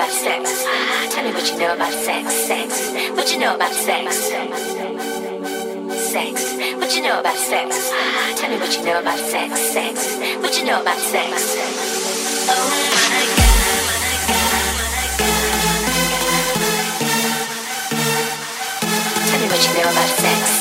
about sex? Tell me what you know about sex. Sex. What you know about sex? Sex. What you know about sex? Tell me what you know about sex. Sex. What you know about sex? Oh my God. Tell me what you know about sex.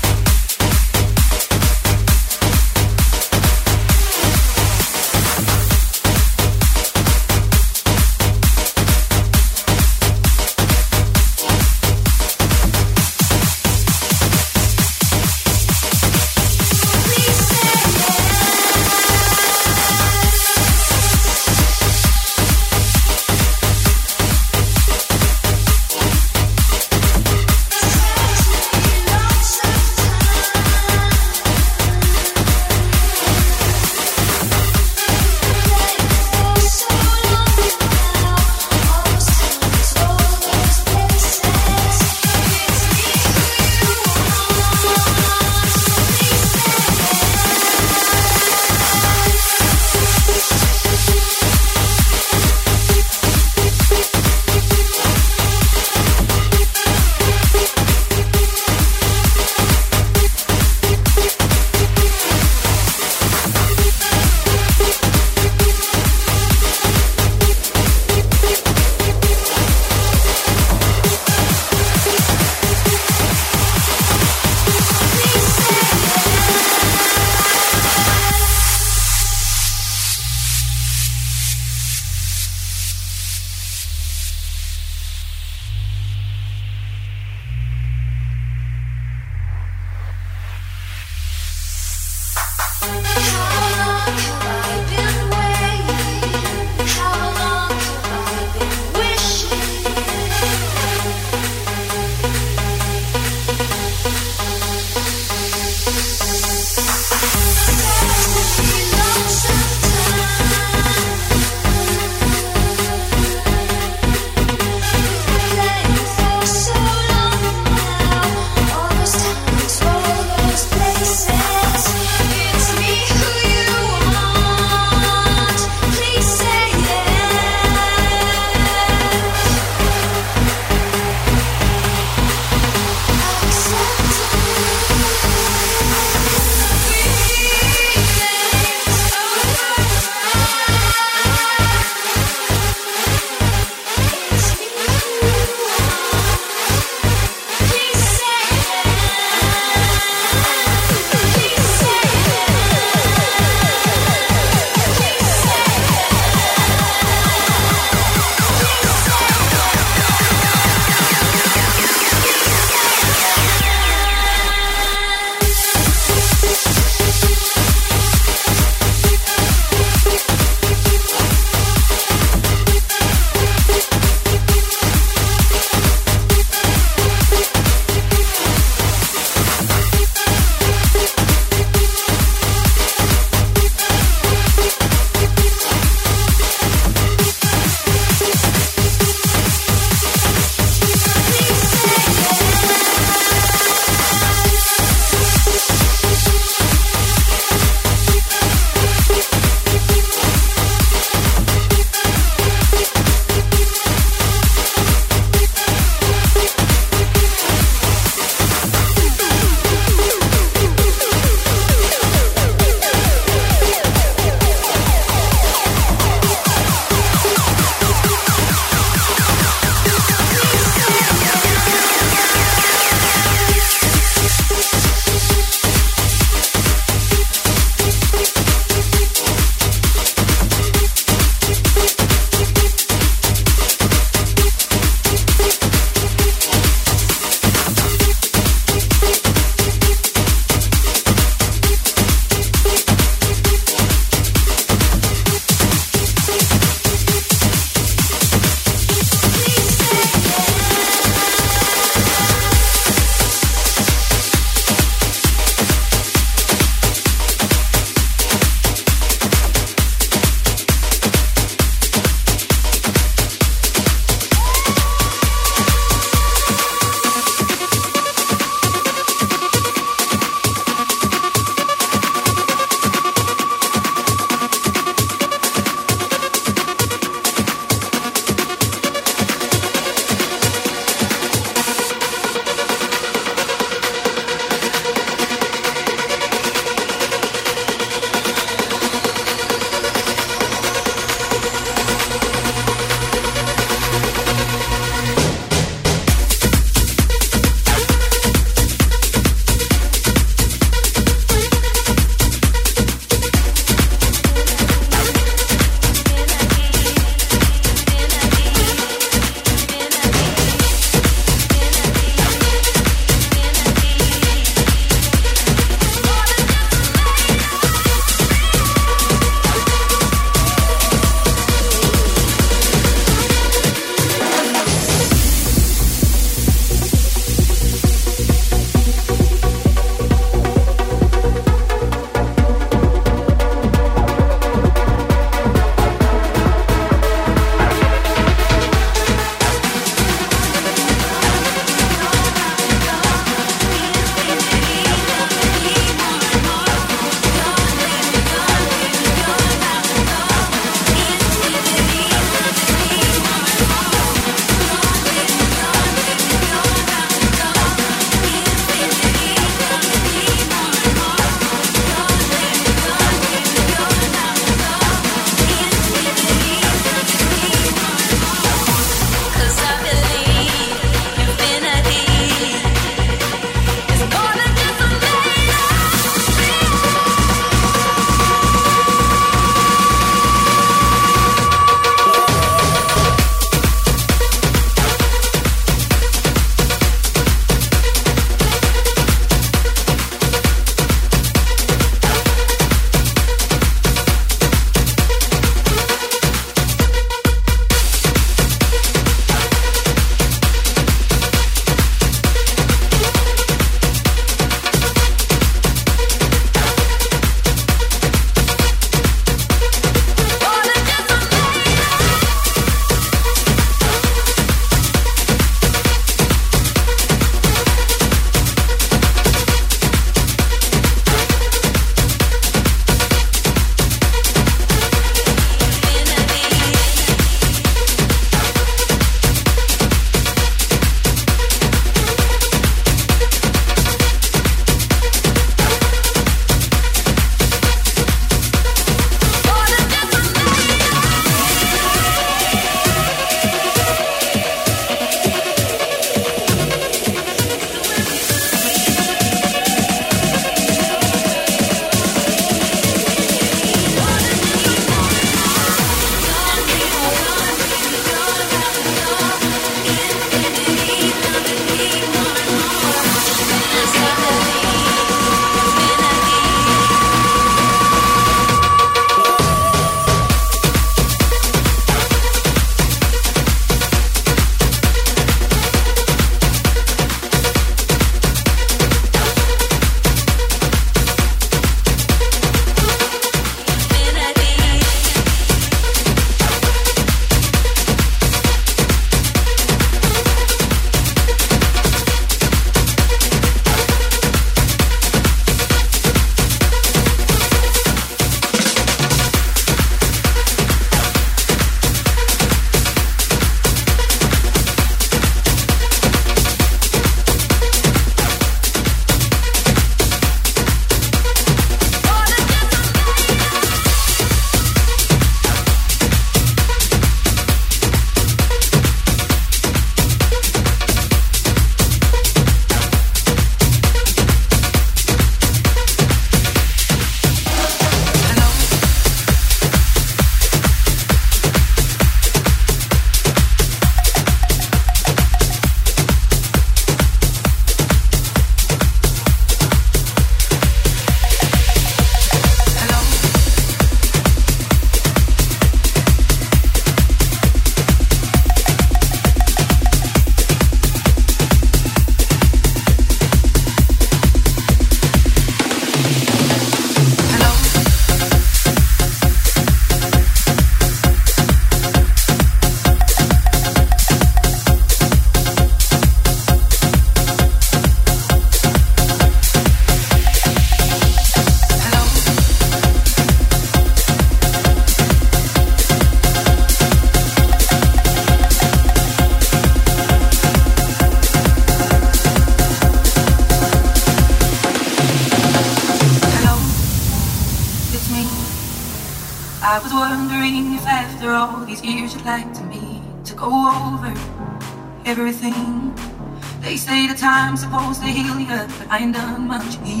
Done much. Hello,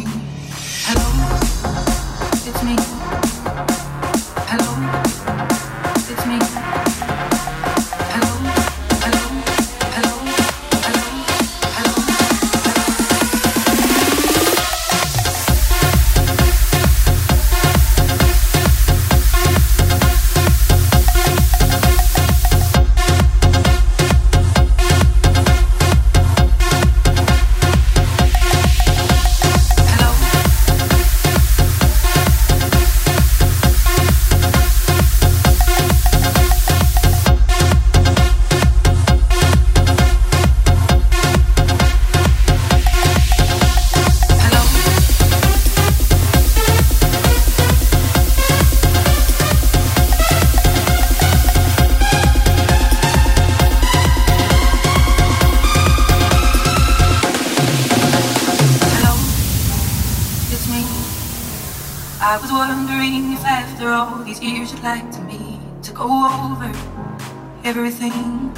everything.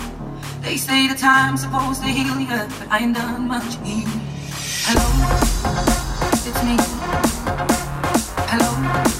They say the time's supposed to heal you, but I ain't done much. healing. Hello, it's me. Hello,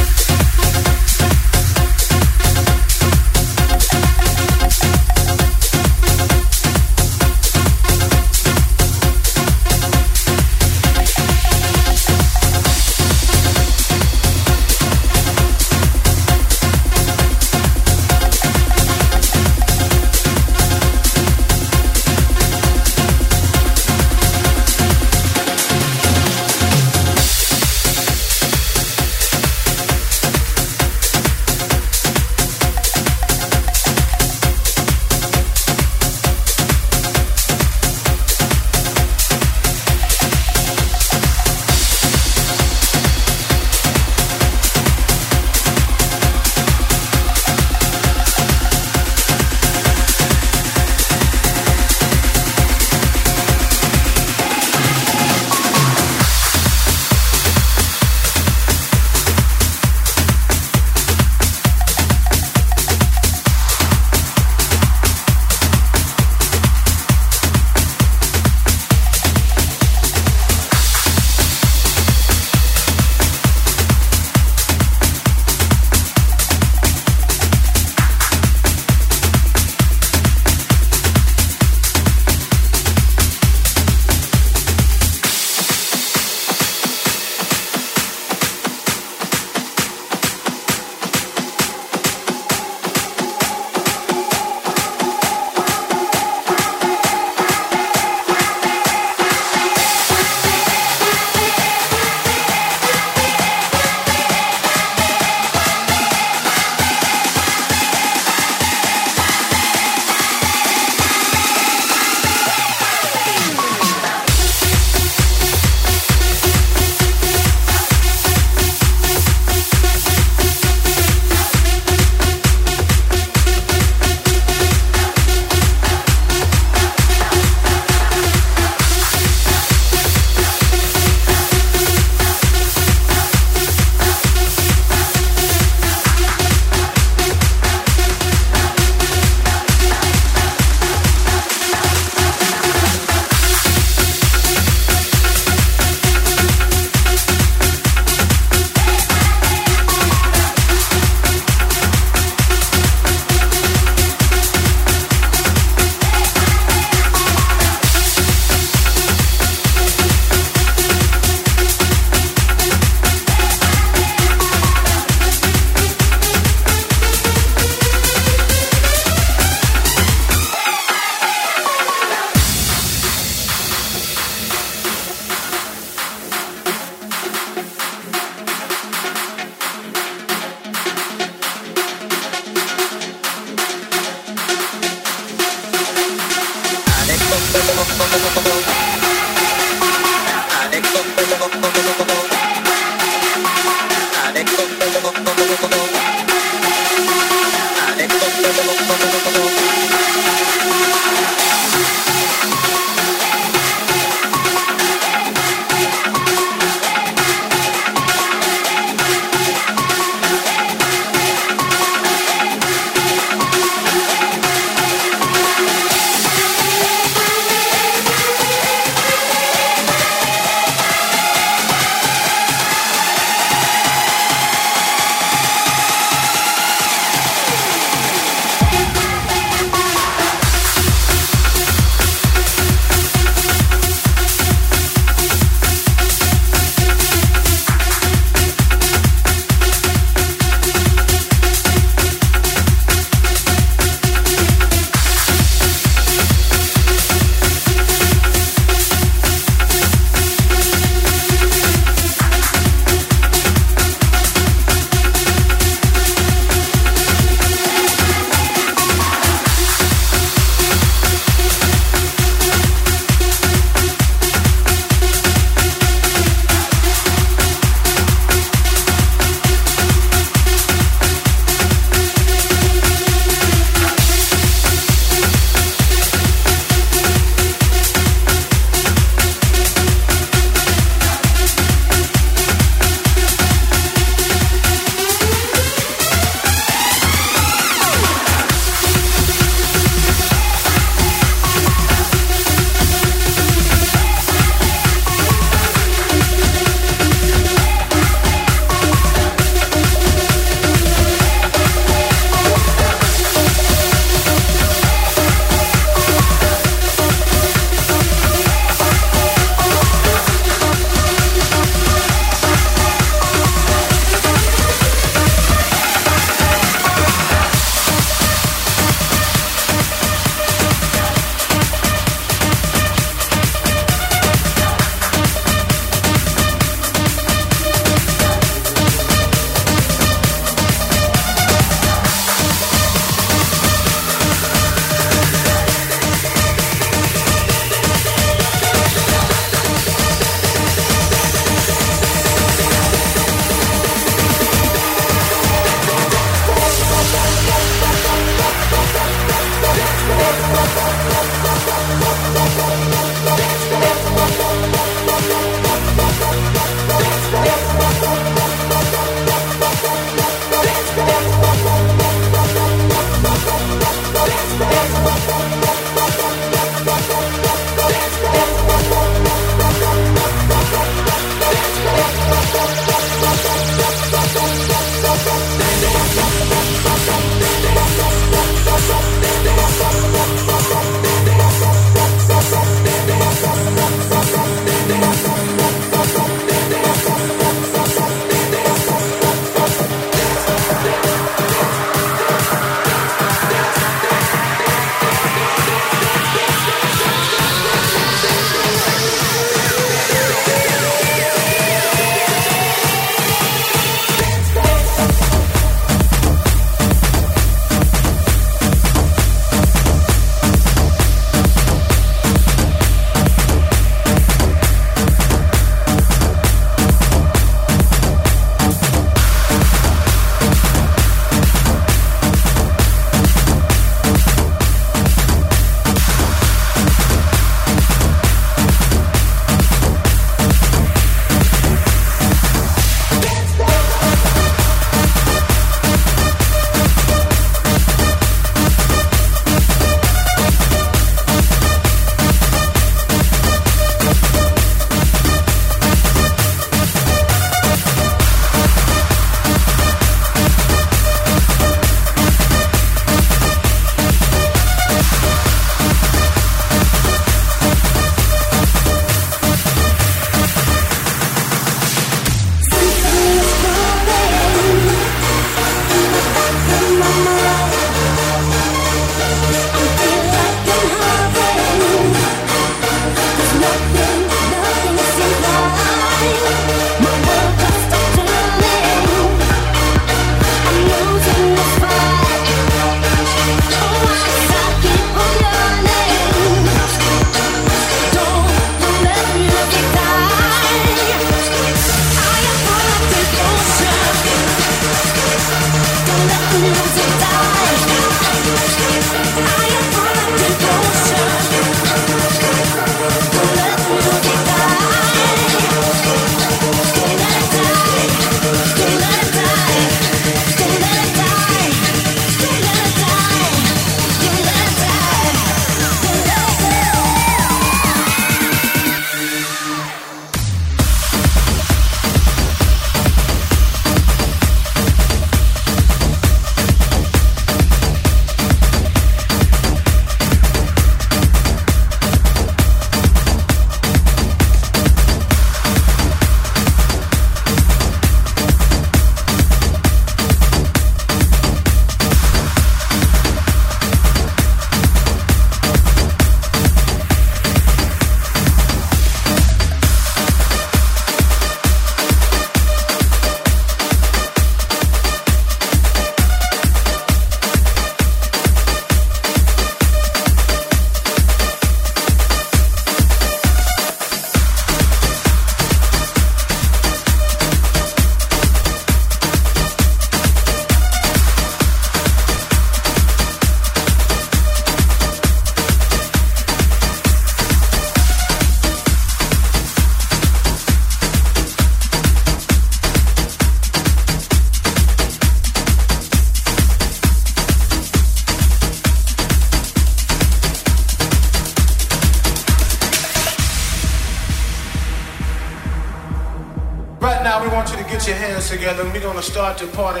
start to party.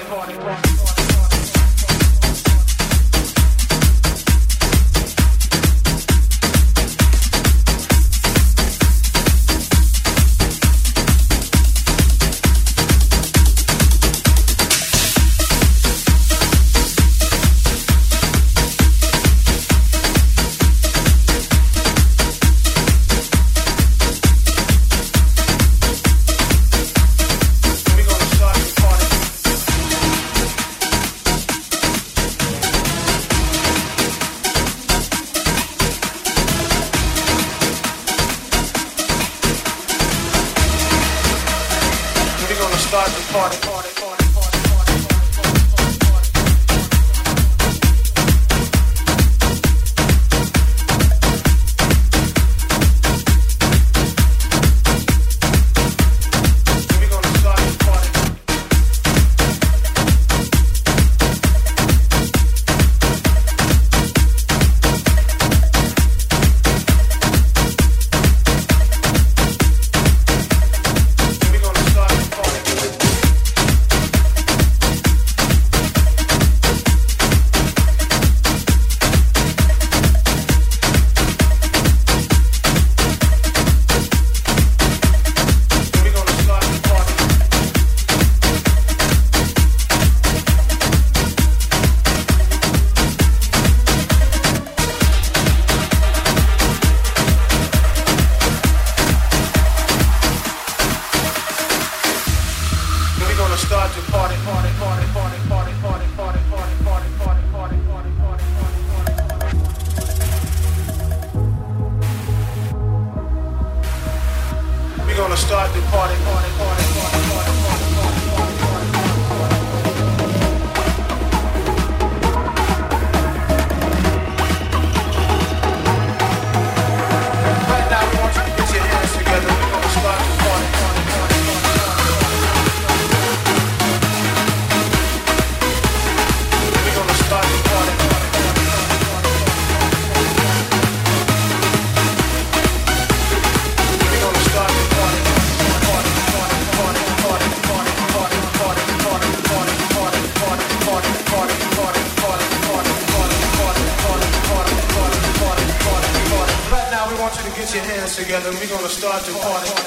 and we're going to start the party.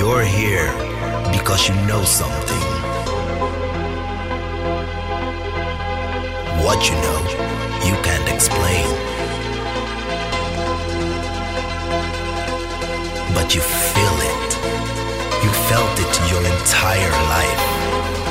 You're here because you know something. What you know, you can't explain. But you feel it. You felt it your entire life.